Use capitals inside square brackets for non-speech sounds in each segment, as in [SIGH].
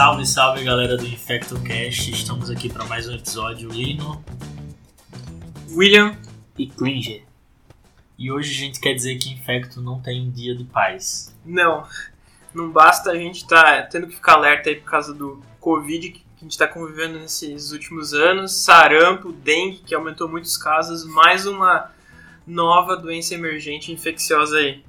Salve, salve galera do InfectoCast, estamos aqui para mais um episódio Lino William e Cringer. E hoje a gente quer dizer que Infecto não tem um dia de paz. Não, não basta a gente tá tendo que ficar alerta aí por causa do Covid que a gente está convivendo nesses últimos anos, sarampo, dengue, que aumentou muitos casos, mais uma nova doença emergente infecciosa aí.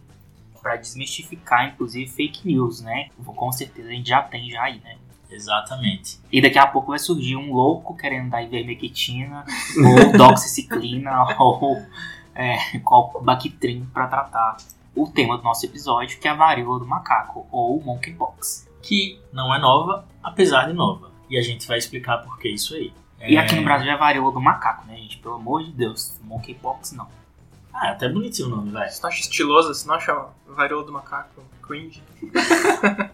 Para desmistificar, inclusive, fake news, né? Com certeza a gente já tem já aí, né? Exatamente. E daqui a pouco vai surgir um louco querendo dar ivermectina, [LAUGHS] ou doxiciclina, [LAUGHS] ou é, Bactrim para tratar o tema do nosso episódio, que é a varíola do macaco, ou monkeypox. Que não é nova, apesar de nova. E a gente vai explicar por que isso aí. E aqui no Brasil é a varíola do macaco, né, gente? Pelo amor de Deus, monkeypox não. Ah, é até bonitinho o nome, velho. Você não acha estiloso? Você não acha varíola do macaco cringe? [LAUGHS]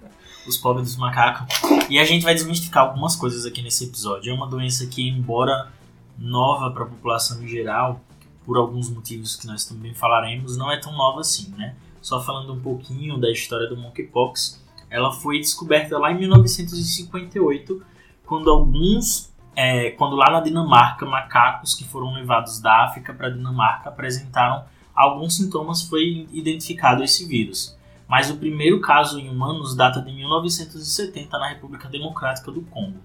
Os pobres dos macacos. E a gente vai desmistificar algumas coisas aqui nesse episódio. É uma doença que, embora nova para a população em geral, por alguns motivos que nós também falaremos, não é tão nova assim, né? Só falando um pouquinho da história do monkeypox, ela foi descoberta lá em 1958, quando alguns é, quando lá na Dinamarca, macacos que foram levados da África para a Dinamarca apresentaram alguns sintomas, foi identificado esse vírus. Mas o primeiro caso em humanos data de 1970 na República Democrática do Congo.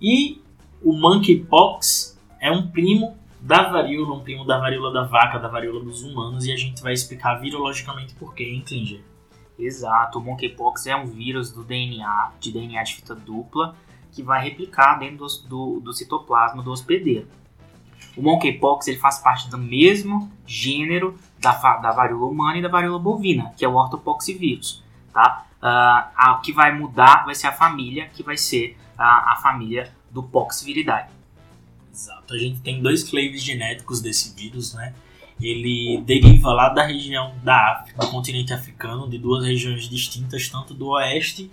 E o monkeypox é um primo da varíola, um primo da varíola da vaca, da varíola dos humanos, e a gente vai explicar virologicamente por quê, hein? Exato, o monkeypox é um vírus do DNA, de DNA de fita dupla, que vai replicar dentro do, do, do citoplasma do hospedeiro. O monkeypox ele faz parte do mesmo gênero da, da varíola humana e da varíola bovina, que é o ortopoxivírus. Tá? Uh, a, o que vai mudar vai ser a família, que vai ser a, a família do poxviridae. Exato. A gente tem dois claves genéticos desse vírus, né? Ele deriva lá da região da África, do continente africano, de duas regiões distintas, tanto do oeste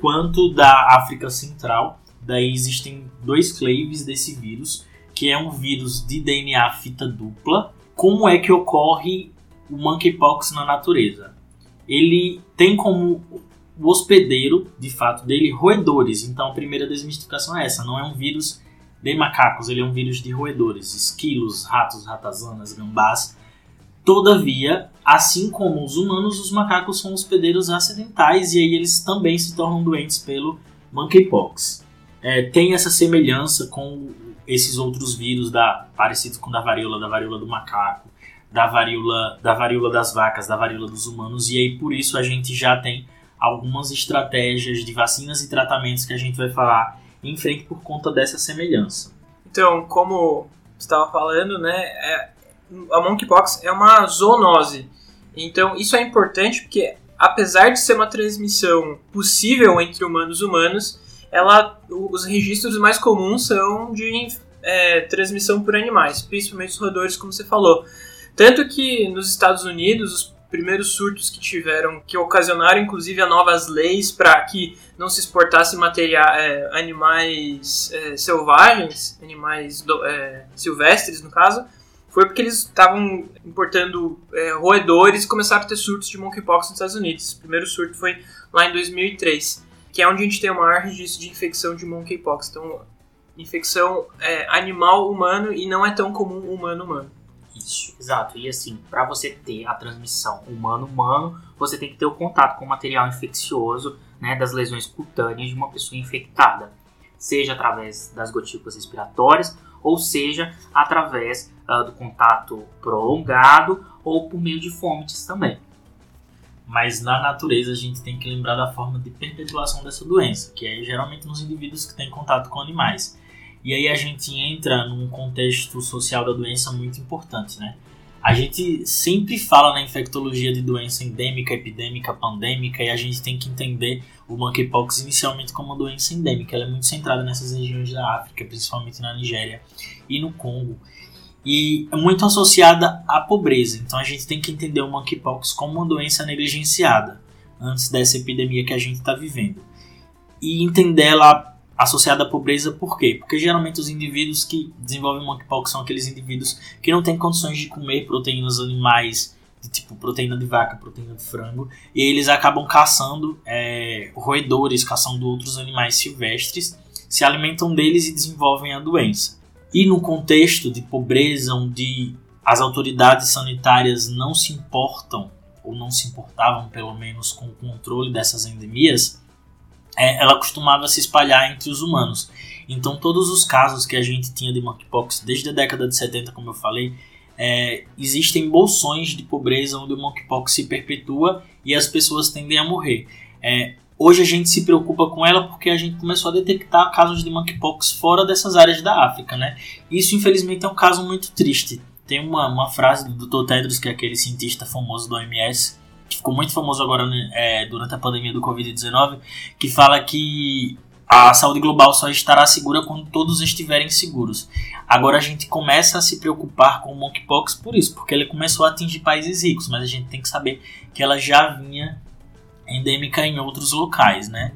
quanto da África Central. Daí existem dois claves desse vírus, que é um vírus de DNA fita dupla. Como é que ocorre o monkeypox na natureza? Ele tem como o hospedeiro, de fato, dele roedores. Então a primeira desmistificação é essa: não é um vírus de macacos, ele é um vírus de roedores, esquilos, ratos, ratazanas, gambás. Todavia, assim como os humanos, os macacos são hospedeiros acidentais e aí eles também se tornam doentes pelo monkeypox. É, tem essa semelhança com esses outros vírus da, parecidos com da varíola, da varíola do macaco, da varíola, da varíola das vacas, da varíola dos humanos, e aí por isso a gente já tem algumas estratégias de vacinas e tratamentos que a gente vai falar em frente por conta dessa semelhança. Então, como estava falando, né, é, a monkeypox é uma zoonose. Então, isso é importante porque, apesar de ser uma transmissão possível entre humanos humanos, ela, os registros mais comuns são de é, transmissão por animais, principalmente os roedores, como você falou. Tanto que nos Estados Unidos, os primeiros surtos que tiveram, que ocasionaram inclusive novas leis para que não se exportasse material, é, animais é, selvagens, animais do, é, silvestres no caso, foi porque eles estavam importando é, roedores e começaram a ter surtos de monkeypox nos Estados Unidos. O primeiro surto foi lá em 2003, que é onde a gente tem o maior registro de infecção de monkeypox. Então, infecção é, animal-humano e não é tão comum humano-humano. Isso, exato. E assim, para você ter a transmissão humano-humano, você tem que ter o contato com o material infeccioso né, das lesões cutâneas de uma pessoa infectada, seja através das gotículas respiratórias ou seja através uh, do contato prolongado ou por meio de fomites também. Mas na natureza a gente tem que lembrar da forma de perpetuação dessa doença, que é geralmente nos indivíduos que têm contato com animais. E aí a gente entra num contexto social da doença muito importante, né? A gente sempre fala na infectologia de doença endêmica, epidêmica, pandêmica, e a gente tem que entender o monkeypox inicialmente como uma doença endêmica. Ela é muito centrada nessas regiões da África, principalmente na Nigéria e no Congo. E é muito associada à pobreza. Então a gente tem que entender o monkeypox como uma doença negligenciada antes dessa epidemia que a gente está vivendo. E entender ela associada à pobreza, por quê? Porque geralmente os indivíduos que desenvolvem monkeypox são aqueles indivíduos que não têm condições de comer proteínas animais de tipo proteína de vaca, proteína de frango, e eles acabam caçando é, roedores, caçando outros animais silvestres, se alimentam deles e desenvolvem a doença. E no contexto de pobreza, onde as autoridades sanitárias não se importam, ou não se importavam pelo menos com o controle dessas endemias, é, ela costumava se espalhar entre os humanos. Então, todos os casos que a gente tinha de monkeypox desde a década de 70, como eu falei, é, existem bolsões de pobreza onde o monkeypox se perpetua e as pessoas tendem a morrer. É, hoje a gente se preocupa com ela porque a gente começou a detectar casos de monkeypox fora dessas áreas da África, né? Isso, infelizmente, é um caso muito triste. Tem uma, uma frase do Dr. Tedros, que é aquele cientista famoso do OMS, que ficou muito famoso agora né, é, durante a pandemia do Covid-19, que fala que a saúde global só estará segura quando todos estiverem seguros. Agora a gente começa a se preocupar com o monkeypox por isso, porque ele começou a atingir países ricos, mas a gente tem que saber que ela já vinha endêmica em outros locais, né?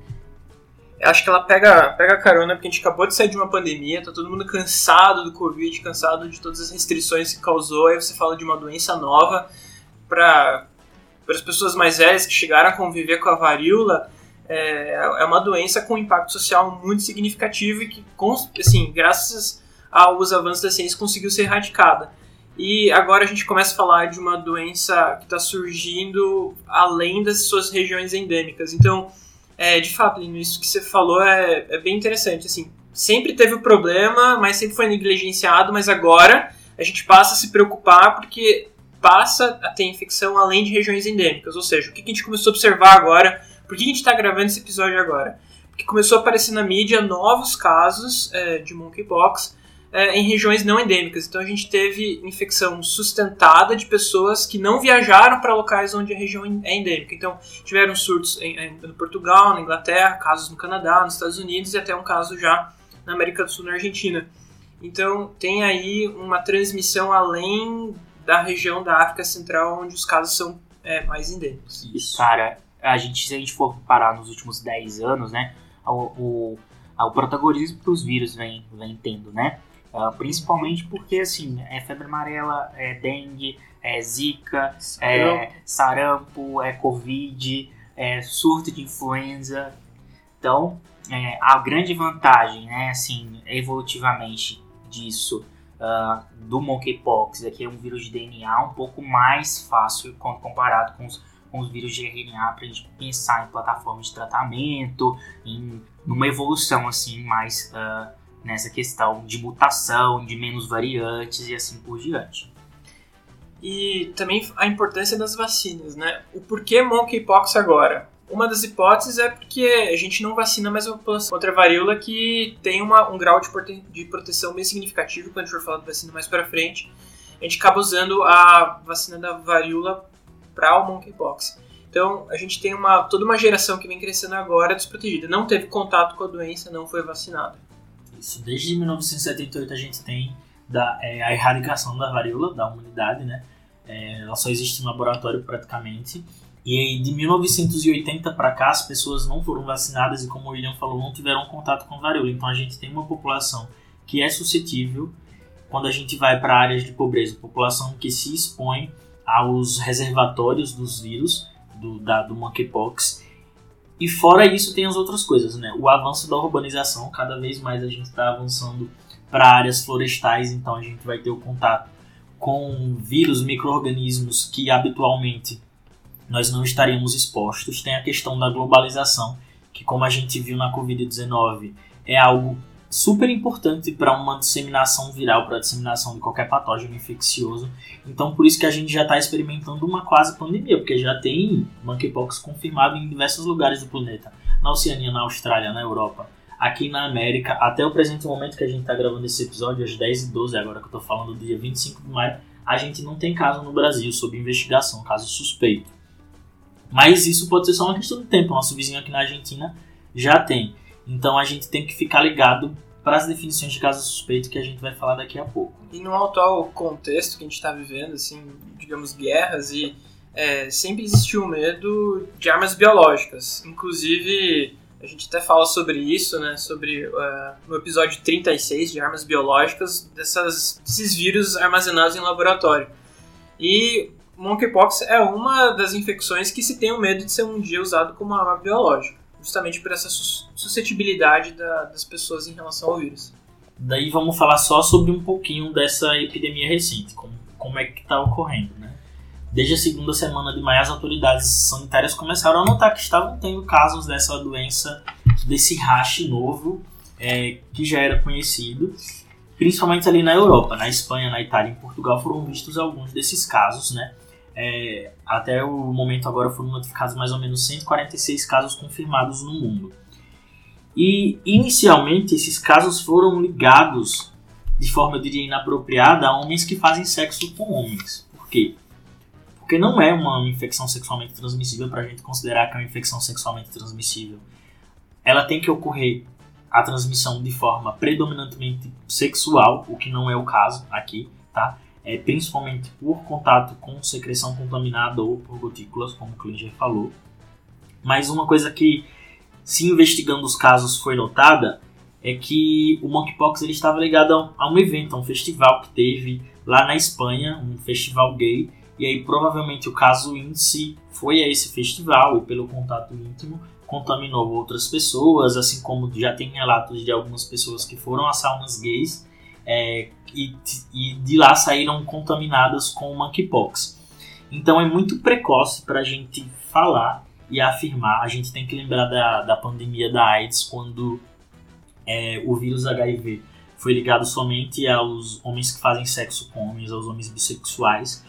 Acho que ela pega, pega carona porque a gente acabou de sair de uma pandemia, tá todo mundo cansado do Covid, cansado de todas as restrições que causou, aí você fala de uma doença nova para as pessoas mais velhas que chegaram a conviver com a varíola, é, é uma doença com impacto social muito significativo e que, assim, graças aos avanços da ciência, conseguiu ser erradicada. E agora a gente começa a falar de uma doença que está surgindo além das suas regiões endêmicas. Então, é, de fato, Lino, isso que você falou é, é bem interessante. Assim, sempre teve o problema, mas sempre foi negligenciado, mas agora a gente passa a se preocupar porque passa a ter infecção além de regiões endêmicas. Ou seja, o que a gente começou a observar agora por que a gente está gravando esse episódio agora? Porque começou a aparecer na mídia novos casos é, de monkeypox é, em regiões não endêmicas. Então a gente teve infecção sustentada de pessoas que não viajaram para locais onde a região é endêmica. Então tiveram surtos em, em, no Portugal, na Inglaterra, casos no Canadá, nos Estados Unidos e até um caso já na América do Sul, na Argentina. Então tem aí uma transmissão além da região da África Central, onde os casos são é, mais endêmicos. Isso, cara a gente, se a gente for parar nos últimos 10 anos, né, o, o, o protagonismo que os vírus vem, vem tendo, né? Uh, principalmente porque, assim, é febre amarela, é dengue, é zika, é sarampo, é covid, é surto de influenza. Então, é, a grande vantagem, né, assim, evolutivamente disso, uh, do monkeypox, é que é um vírus de DNA um pouco mais fácil comparado com os com os vírus de RNA para a gente pensar em plataformas de tratamento, em numa evolução assim mais uh, nessa questão de mutação, de menos variantes e assim por diante. E também a importância das vacinas, né? O porquê monkeypox agora? Uma das hipóteses é porque a gente não vacina mais a população contra a varíola que tem uma, um grau de, prote de proteção bem significativo quando a gente for falar de vacina mais para frente. A gente acaba usando a vacina da varíola para o monkeypox. Então, a gente tem uma, toda uma geração que vem crescendo agora desprotegida. Não teve contato com a doença, não foi vacinada. Isso, desde 1978 a gente tem da, é, a erradicação da varíola da humanidade, né? É, ela só existe em laboratório praticamente. E aí, de 1980 para cá, as pessoas não foram vacinadas e, como o William falou, não tiveram contato com varíola. Então, a gente tem uma população que é suscetível quando a gente vai para áreas de pobreza, população que se expõe aos reservatórios dos vírus, do, da, do monkeypox. E fora isso tem as outras coisas, né? O avanço da urbanização, cada vez mais a gente está avançando para áreas florestais, então a gente vai ter o contato com vírus, micro-organismos que habitualmente nós não estaríamos expostos. Tem a questão da globalização, que como a gente viu na Covid-19, é algo super importante para uma disseminação viral, para a disseminação de qualquer patógeno infeccioso. Então, por isso que a gente já está experimentando uma quase pandemia, porque já tem monkeypox confirmado em diversos lugares do planeta. Na Oceania, na Austrália, na Europa, aqui na América, até o presente momento que a gente está gravando esse episódio, às 10 e 12 agora que eu estou falando, dia 25 de maio, a gente não tem caso no Brasil sob investigação, caso suspeito. Mas isso pode ser só uma questão de tempo. Nosso vizinho aqui na Argentina já tem. Então a gente tem que ficar ligado para as definições de caso suspeito que a gente vai falar daqui a pouco. E no atual contexto que a gente está vivendo, assim, digamos, guerras e é, sempre existiu medo de armas biológicas. Inclusive, a gente até fala sobre isso, né, sobre uh, no episódio 36 de armas biológicas, dessas, desses vírus armazenados em laboratório. E monkeypox é uma das infecções que se tem o medo de ser um dia usado como arma biológica, justamente por essa suscetibilidade da, das pessoas em relação ao vírus. Daí vamos falar só sobre um pouquinho dessa epidemia recente, como, como é que está ocorrendo, né? Desde a segunda semana de maio, as autoridades sanitárias começaram a notar que estavam tendo casos dessa doença, desse rash novo, é, que já era conhecido, principalmente ali na Europa, na Espanha, na Itália e em Portugal foram vistos alguns desses casos, né? É, até o momento agora foram notificados mais ou menos 146 casos confirmados no mundo. E inicialmente esses casos foram ligados de forma, eu diria, inapropriada a homens que fazem sexo com homens. Por quê? Porque não é uma infecção sexualmente transmissível para a gente considerar que é uma infecção sexualmente transmissível. Ela tem que ocorrer a transmissão de forma predominantemente sexual, o que não é o caso aqui, tá? É principalmente por contato com secreção contaminada ou por gotículas, como o Klinger falou. Mas uma coisa que, se investigando os casos, foi notada é que o monkeypox ele estava ligado a um evento, a um festival que teve lá na Espanha, um festival gay, e aí provavelmente o caso índice foi a esse festival e pelo contato íntimo contaminou outras pessoas, assim como já tem relatos de algumas pessoas que foram a saunas gays é, e, e, de lá saíram contaminadas com o monkeypox. Então é muito precoce para a gente falar e afirmar. A gente tem que lembrar da, da pandemia da AIDS, quando é, o vírus HIV foi ligado somente aos homens que fazem sexo com homens, aos homens bissexuais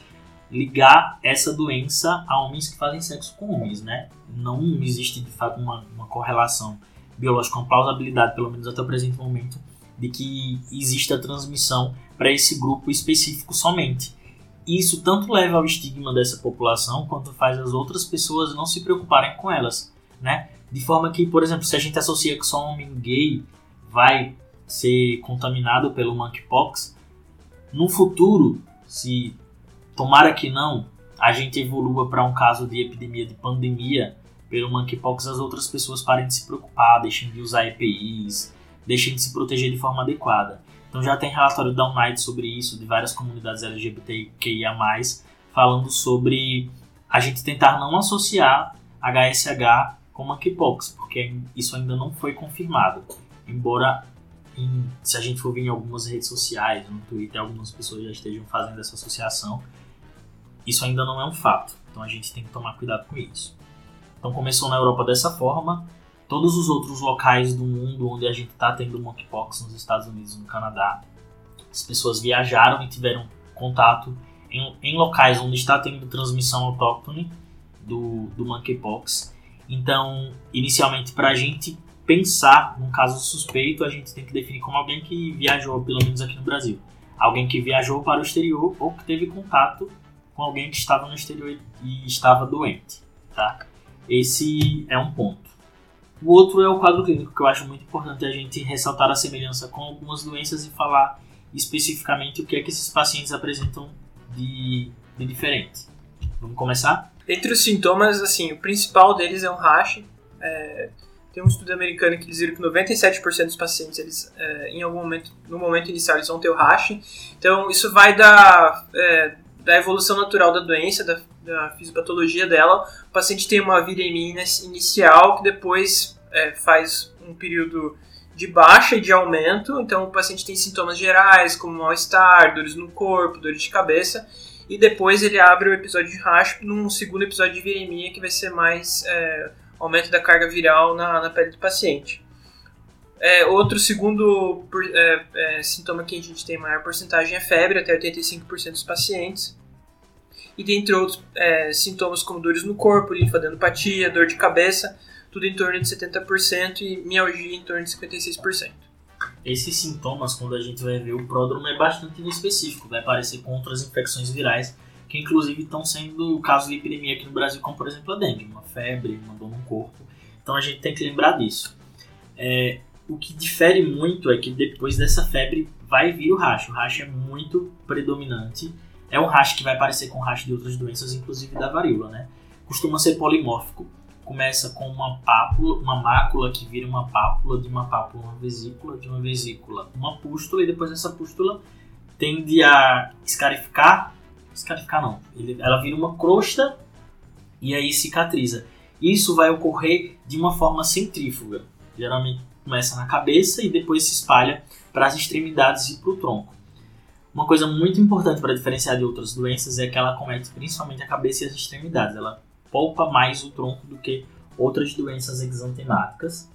ligar essa doença a homens que fazem sexo com homens, né? Não existe de fato uma, uma correlação biológica, uma plausibilidade, pelo menos até o presente momento, de que exista transmissão para esse grupo específico somente. Isso tanto leva ao estigma dessa população, quanto faz as outras pessoas não se preocuparem com elas, né? De forma que, por exemplo, se a gente associa que só um homem gay vai ser contaminado pelo monkeypox, no futuro, se Tomara que não a gente evolua para um caso de epidemia de pandemia pelo monkeypox, as outras pessoas parem de se preocupar, deixem de usar EPIs, deixem de se proteger de forma adequada. Então já tem relatório da UNITE sobre isso, de várias comunidades LGBTQIA+, falando sobre a gente tentar não associar HSH com monkeypox, porque isso ainda não foi confirmado. Embora, em, se a gente for ver em algumas redes sociais, no Twitter, algumas pessoas já estejam fazendo essa associação, isso ainda não é um fato, então a gente tem que tomar cuidado com isso. Então começou na Europa dessa forma, todos os outros locais do mundo onde a gente está tendo monkeypox, nos Estados Unidos no Canadá, as pessoas viajaram e tiveram contato em, em locais onde está tendo transmissão autóctone do, do monkeypox. Então, inicialmente, para a gente pensar num caso suspeito, a gente tem que definir como alguém que viajou, pelo menos aqui no Brasil. Alguém que viajou para o exterior ou que teve contato com alguém que estava no exterior e estava doente, tá? Esse é um ponto. O outro é o quadro clínico, que eu acho muito importante a gente ressaltar a semelhança com algumas doenças e falar especificamente o que é que esses pacientes apresentam de, de diferente. Vamos começar? Entre os sintomas, assim, o principal deles é um rash. É, tem um estudo americano que diz que 97% dos pacientes, eles, é, em algum momento, no momento inicial, eles vão ter o rash. Então, isso vai dar é, da evolução natural da doença, da, da fisiopatologia dela, o paciente tem uma viremia inicial que depois é, faz um período de baixa e de aumento, então o paciente tem sintomas gerais como mal-estar, dores no corpo, dores de cabeça, e depois ele abre o episódio de raspo num segundo episódio de viremia que vai ser mais é, aumento da carga viral na, na pele do paciente. É, outro segundo é, é, sintoma que a gente tem maior porcentagem é febre, até 85% dos pacientes. E dentre outros é, sintomas como dores no corpo, linfadenopatía, dor de cabeça, tudo em torno de 70% e mialgia em torno de 56%. Esses sintomas, quando a gente vai ver o pródromo, é bastante específico, vai aparecer com outras infecções virais, que inclusive estão sendo casos de epidemia aqui no Brasil, como por exemplo a dengue, uma febre, uma dor no corpo. Então a gente tem que lembrar disso. É, o que difere muito é que depois dessa febre vai vir o racho. O racho é muito predominante. É um racho que vai parecer com o racho de outras doenças, inclusive da varíola, né? Costuma ser polimórfico. Começa com uma pápula, uma mácula que vira uma pápula, de uma pápula uma vesícula, de uma vesícula uma pústula, e depois essa pústula tende a escarificar escarificar não. Ele, ela vira uma crosta e aí cicatriza. Isso vai ocorrer de uma forma centrífuga. Geralmente começa na cabeça e depois se espalha para as extremidades e para o tronco. Uma coisa muito importante para diferenciar de outras doenças é que ela comete principalmente a cabeça e as extremidades. Ela poupa mais o tronco do que outras doenças exantemáticas.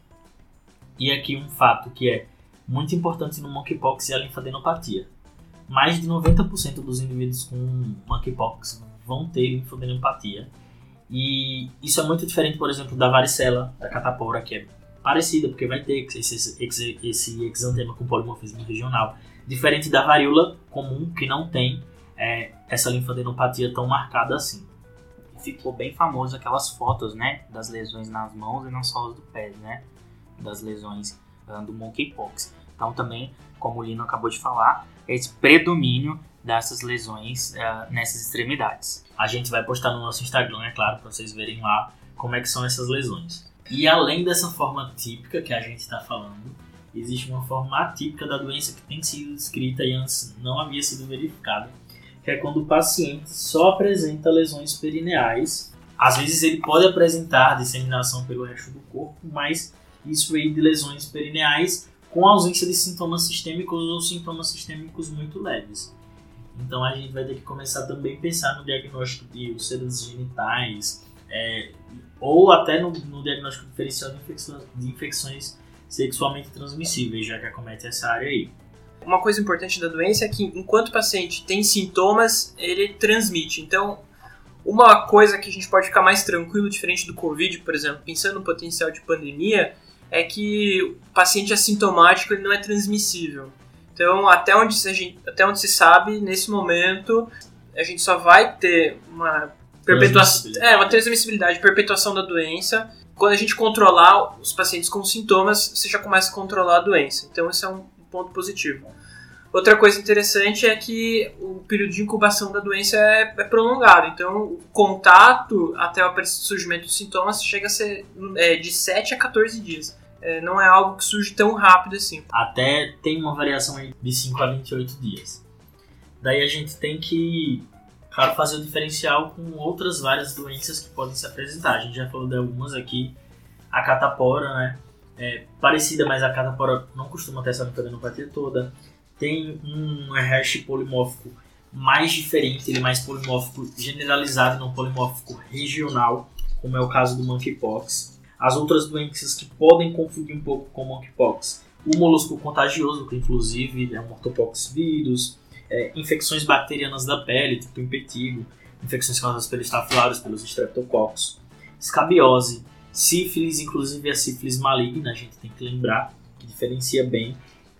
E aqui um fato que é muito importante no monkeypox é a linfadenopatia. Mais de 90% dos indivíduos com monkeypox vão ter linfadenopatia. E isso é muito diferente, por exemplo, da varicela, da catapora, que é parecida, porque vai ter esse, esse, esse exantema com polimorfismo regional. Diferente da varíola comum, que não tem é, essa linfadenopatia tão marcada assim. Ficou bem famoso aquelas fotos, né, das lesões nas mãos e nas solas do pé, né, das lesões uh, do monkeypox. Então também, como o Lino acabou de falar, esse predomínio dessas lesões uh, nessas extremidades. A gente vai postar no nosso Instagram, é claro, para vocês verem lá como é que são essas lesões. E além dessa forma típica que a gente está falando, existe uma forma atípica da doença que tem sido descrita e antes não havia sido verificada, que é quando o paciente só apresenta lesões perineais. Às vezes ele pode apresentar disseminação pelo resto do corpo, mas isso aí de lesões perineais com ausência de sintomas sistêmicos ou sintomas sistêmicos muito leves. Então a gente vai ter que começar também a pensar no diagnóstico de úlceras genitais, é, ou até no, no diagnóstico diferencial de infecções, de infecções sexualmente transmissíveis, já que acomete essa área aí. Uma coisa importante da doença é que enquanto o paciente tem sintomas, ele transmite. Então, uma coisa que a gente pode ficar mais tranquilo, diferente do Covid, por exemplo, pensando no potencial de pandemia, é que o paciente assintomático ele não é transmissível. Então, até onde, gente, até onde se sabe, nesse momento, a gente só vai ter uma perpetuação, é, uma transmissibilidade, perpetuação da doença. Quando a gente controlar os pacientes com sintomas, você já começa a controlar a doença. Então, esse é um ponto positivo. Outra coisa interessante é que o período de incubação da doença é, é prolongado. Então, o contato até o surgimento dos sintomas chega a ser é, de 7 a 14 dias. É, não é algo que surge tão rápido assim. Até tem uma variação de 5 a 28 dias. Daí a gente tem que, claro, fazer o diferencial com outras várias doenças que podem se apresentar. A gente já falou de algumas aqui. A catapora, né? É parecida, mas a catapora não costuma ter essa linfadenopatia toda. Tem um hash polimórfico mais diferente, ele é mais polimórfico generalizado não polimórfico regional, como é o caso do monkeypox. As outras doenças que podem confundir um pouco com monkeypox, o molusco contagioso, que inclusive é um ortopox vírus, é, infecções bacterianas da pele, tipo impetigo, infecções causadas pelos estafilários, pelos streptococcus, escabiose, sífilis, inclusive a sífilis maligna, a gente tem que lembrar, que diferencia bem,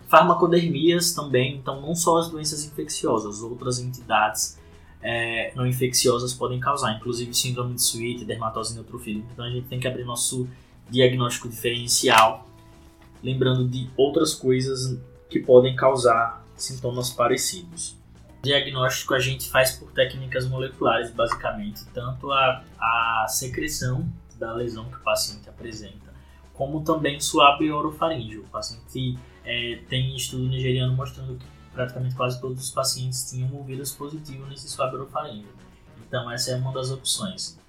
farmacodermias também, então não só as doenças infecciosas, outras entidades é, não infecciosas podem causar, inclusive síndrome de Sweet, dermatose neutrofílica. Então a gente tem que abrir nosso diagnóstico diferencial, lembrando de outras coisas que podem causar sintomas parecidos. O diagnóstico a gente faz por técnicas moleculares, basicamente, tanto a, a secreção da lesão que o paciente apresenta, como também suave orofaríngeo. O paciente é, tem estudo nigeriano mostrando que praticamente quase todos os pacientes tinham um vírus positivo nesse swab orofaríngeo. Então essa é uma das opções.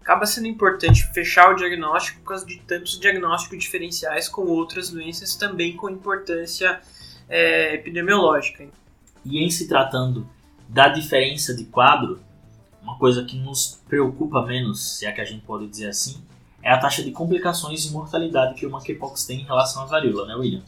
Acaba sendo importante fechar o diagnóstico por causa de tantos diagnósticos diferenciais com outras doenças também com importância é, epidemiológica. E em se tratando da diferença de quadro, uma coisa que nos preocupa menos, se é que a gente pode dizer assim, é a taxa de complicações e mortalidade que o monkeypox tem em relação à varíola, né, William?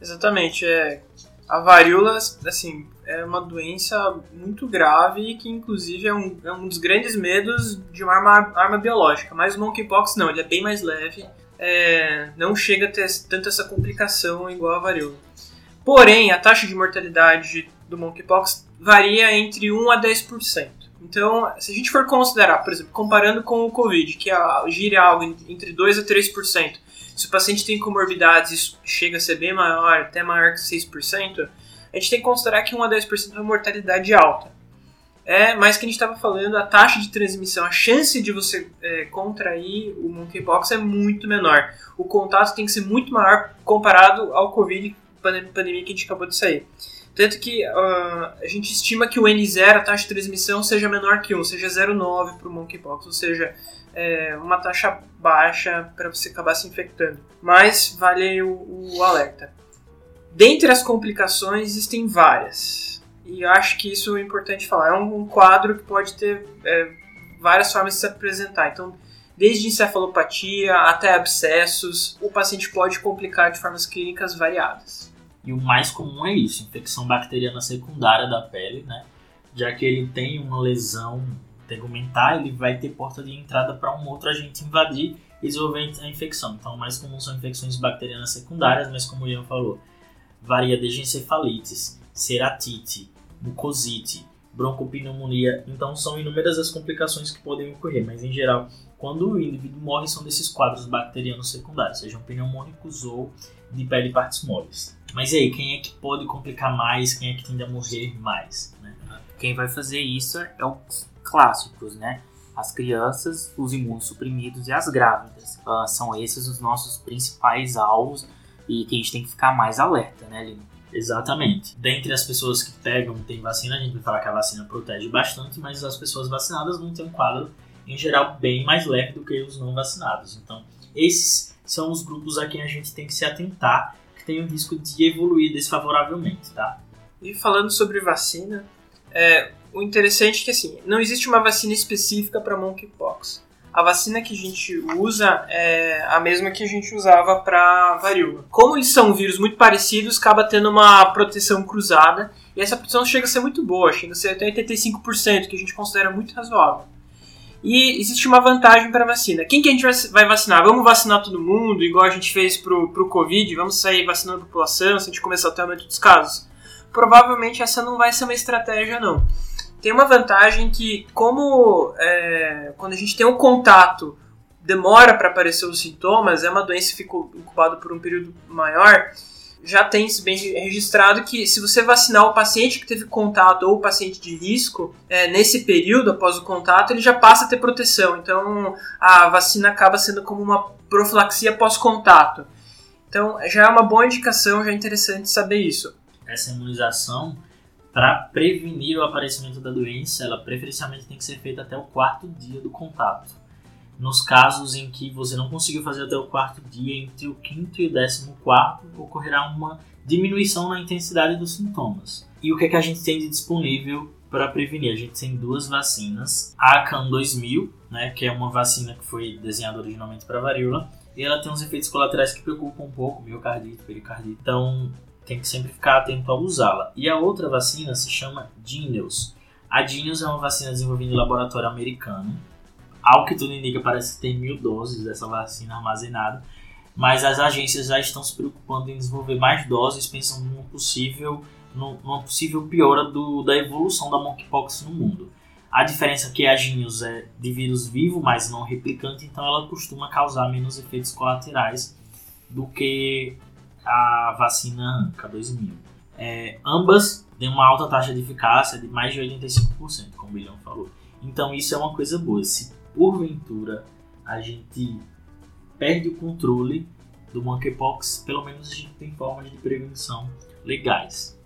Exatamente. É, a varíola, assim, é uma doença muito grave e que, inclusive, é um, é um dos grandes medos de uma arma, arma biológica. Mas o monkeypox não, ele é bem mais leve, é, não chega a ter tanto essa complicação igual a varíola. Porém, a taxa de mortalidade do monkeypox varia entre 1 a 10%. Então, se a gente for considerar, por exemplo, comparando com o Covid, que gira algo entre 2 a 3%, se o paciente tem comorbidades, isso chega a ser bem maior, até maior que 6%, a gente tem que considerar que 1 a 10% é uma mortalidade alta. É, mas que a gente estava falando, a taxa de transmissão, a chance de você é, contrair o monkeypox é muito menor. O contato tem que ser muito maior comparado ao Covid, pandemia que a gente acabou de sair. Tanto que uh, a gente estima que o N0, a taxa de transmissão, seja menor que 1, seja 0,9 para o monkeypox, ou seja, é uma taxa baixa para você acabar se infectando. Mas vale o, o alerta. Dentre as complicações, existem várias. E eu acho que isso é importante falar. É um, um quadro que pode ter é, várias formas de se apresentar. Então, desde encefalopatia até abscessos, o paciente pode complicar de formas clínicas variadas. E o mais comum é isso, infecção bacteriana secundária da pele, né? Já que ele tem uma lesão tegumentar, ele vai ter porta de entrada para um outro agente invadir e desenvolver a infecção. Então, o mais comum são infecções bacterianas secundárias, mas como o Ian falou, varia desde encefalites, ceratite, mucosite, broncopneumonia. Então, são inúmeras as complicações que podem ocorrer, mas em geral, quando o indivíduo morre, são desses quadros bacterianos secundários, sejam pneumônicos ou de pele partes moles. Mas e aí, quem é que pode complicar mais? Quem é que tende a morrer mais? Né? Quem vai fazer isso é os clássicos, né? As crianças, os imunossuprimidos e as grávidas. Uh, são esses os nossos principais alvos e que a gente tem que ficar mais alerta, né, Lino? Exatamente. Dentre as pessoas que pegam tem vacina, a gente vai falar que a vacina protege bastante, mas as pessoas vacinadas vão ter um quadro, em geral, bem mais leve do que os não vacinados. Então, esses são os grupos a quem a gente tem que se atentar tem o risco de evoluir desfavoravelmente, tá? E falando sobre vacina, é, o interessante é que assim, não existe uma vacina específica para monkeypox. A vacina que a gente usa é a mesma que a gente usava para varíola. Como eles são vírus muito parecidos, acaba tendo uma proteção cruzada e essa proteção chega a ser muito boa, chega a ser até 85%, que a gente considera muito razoável. E existe uma vantagem para vacina. Quem que a gente vai vacinar? Vamos vacinar todo mundo, igual a gente fez pro, pro Covid? Vamos sair vacinando a população se a gente começar a ter aumento dos casos? Provavelmente essa não vai ser uma estratégia, não. Tem uma vantagem que, como é, quando a gente tem um contato, demora para aparecer os sintomas, é uma doença que fica incubada por um período maior, já tem bem registrado que se você vacinar o paciente que teve contato ou o paciente de risco, é, nesse período após o contato, ele já passa a ter proteção. Então a vacina acaba sendo como uma profilaxia pós-contato. Então já é uma boa indicação, já é interessante saber isso. Essa imunização, para prevenir o aparecimento da doença, ela preferencialmente tem que ser feita até o quarto dia do contato nos casos em que você não conseguiu fazer até o quarto dia, entre o quinto e o décimo quarto, ocorrerá uma diminuição na intensidade dos sintomas. E o que, é que a gente tem de disponível para prevenir? A gente tem duas vacinas. A CAN 2000, né, que é uma vacina que foi desenhada originalmente para varíola, e ela tem uns efeitos colaterais que preocupam um pouco, miocardite, pericardite. Então, tem que sempre ficar atento a usá-la. E a outra vacina se chama Dineus. A Dineus é uma vacina desenvolvida em laboratório americano ao que tudo indica, parece ter mil doses dessa vacina armazenada, mas as agências já estão se preocupando em desenvolver mais doses, pensando numa possível, numa possível piora do, da evolução da monkeypox no mundo. A diferença é que a Genius é de vírus vivo, mas não replicante, então ela costuma causar menos efeitos colaterais do que a vacina K2000. É, ambas têm uma alta taxa de eficácia de mais de 85%, como o Bilhão falou. Então isso é uma coisa boa. Se porventura a gente perde o controle do monkeypox, pelo menos a gente tem formas de prevenção legais.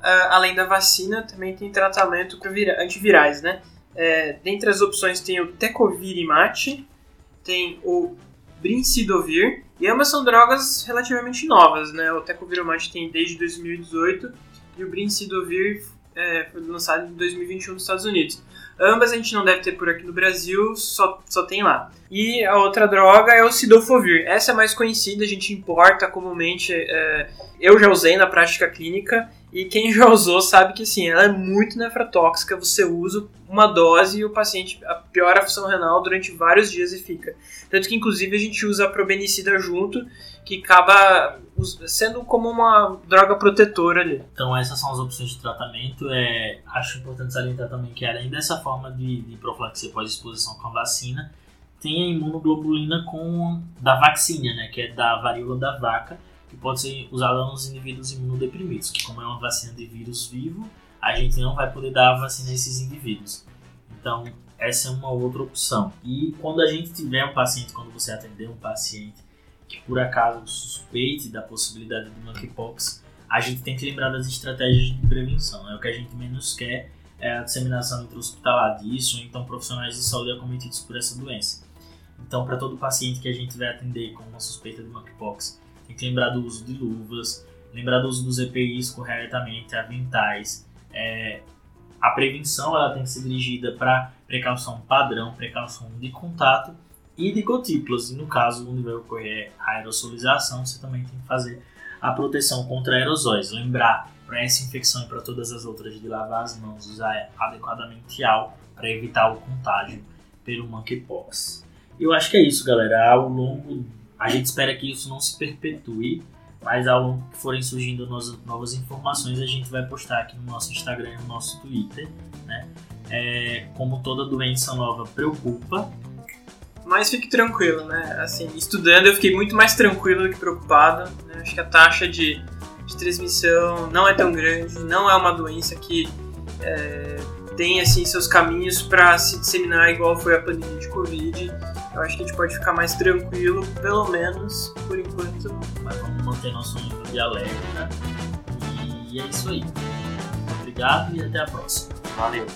Uh, além da vacina, também tem tratamento para antivirais, né? É, dentre as opções tem o Tecovirimat, tem o Brincidovir, e ambas são drogas relativamente novas, né? O Tecovirimat tem desde 2018 e o Brincidovir é, foi lançado em 2021 nos Estados Unidos. Ambas a gente não deve ter por aqui no Brasil, só, só tem lá. E a outra droga é o Sidofovir. Essa é mais conhecida, a gente importa comumente. É, eu já usei na prática clínica e quem já [LAUGHS] usou sabe que assim, ela é muito nefrotóxica. Você usa uma dose e o paciente piora a função renal durante vários dias e fica. Tanto que inclusive a gente usa a probenicida junto que acaba sendo como uma droga protetora ali. Então essas são as opções de tratamento. É, acho importante salientar também que além dessa forma de, de profilaxia pós-exposição com a vacina, tem a imunoglobulina com da vacina, né, que é da varíola da vaca, que pode ser usada nos indivíduos imunodeprimidos, que como é uma vacina de vírus vivo, a gente não vai poder dar a vacina a esses indivíduos. Então, essa é uma outra opção. E quando a gente tiver um paciente, quando você atender um paciente que por acaso suspeite da possibilidade de monkeypox, a gente tem que lembrar das estratégias de prevenção. Né? O que a gente menos quer é a disseminação intra-hospitalar disso, ou então profissionais de saúde acometidos por essa doença. Então, para todo paciente que a gente vai atender com uma suspeita de monkeypox, tem que lembrar do uso de luvas, lembrar do uso dos EPIs corretamente, aventais. É, a prevenção ela tem que ser dirigida para precaução padrão, precaução de contato e de gotículas. E no caso onde vai ocorrer a aerosolização, você também tem que fazer a proteção contra aerosóis. Lembrar para essa infecção e para todas as outras de lavar as mãos, usar adequadamente álcool para evitar o contágio pelo monkeypox. Eu acho que é isso, galera. Ao longo, a gente espera que isso não se perpetue, mas ao longo que forem surgindo novas informações, a gente vai postar aqui no nosso Instagram e no nosso Twitter, né? É, como toda doença nova preocupa, mas fique tranquilo, né? Assim, estudando eu fiquei muito mais tranquilo do que preocupado. Né? Acho que a taxa de, de, transmissão não é tão grande, não é uma doença que é, tem assim seus caminhos para se disseminar igual foi a pandemia de Covid. Eu acho que a gente pode ficar mais tranquilo, pelo menos por enquanto. Mas vamos manter nosso nível de alerta. E é isso aí. Obrigado e até a próxima. Valeu.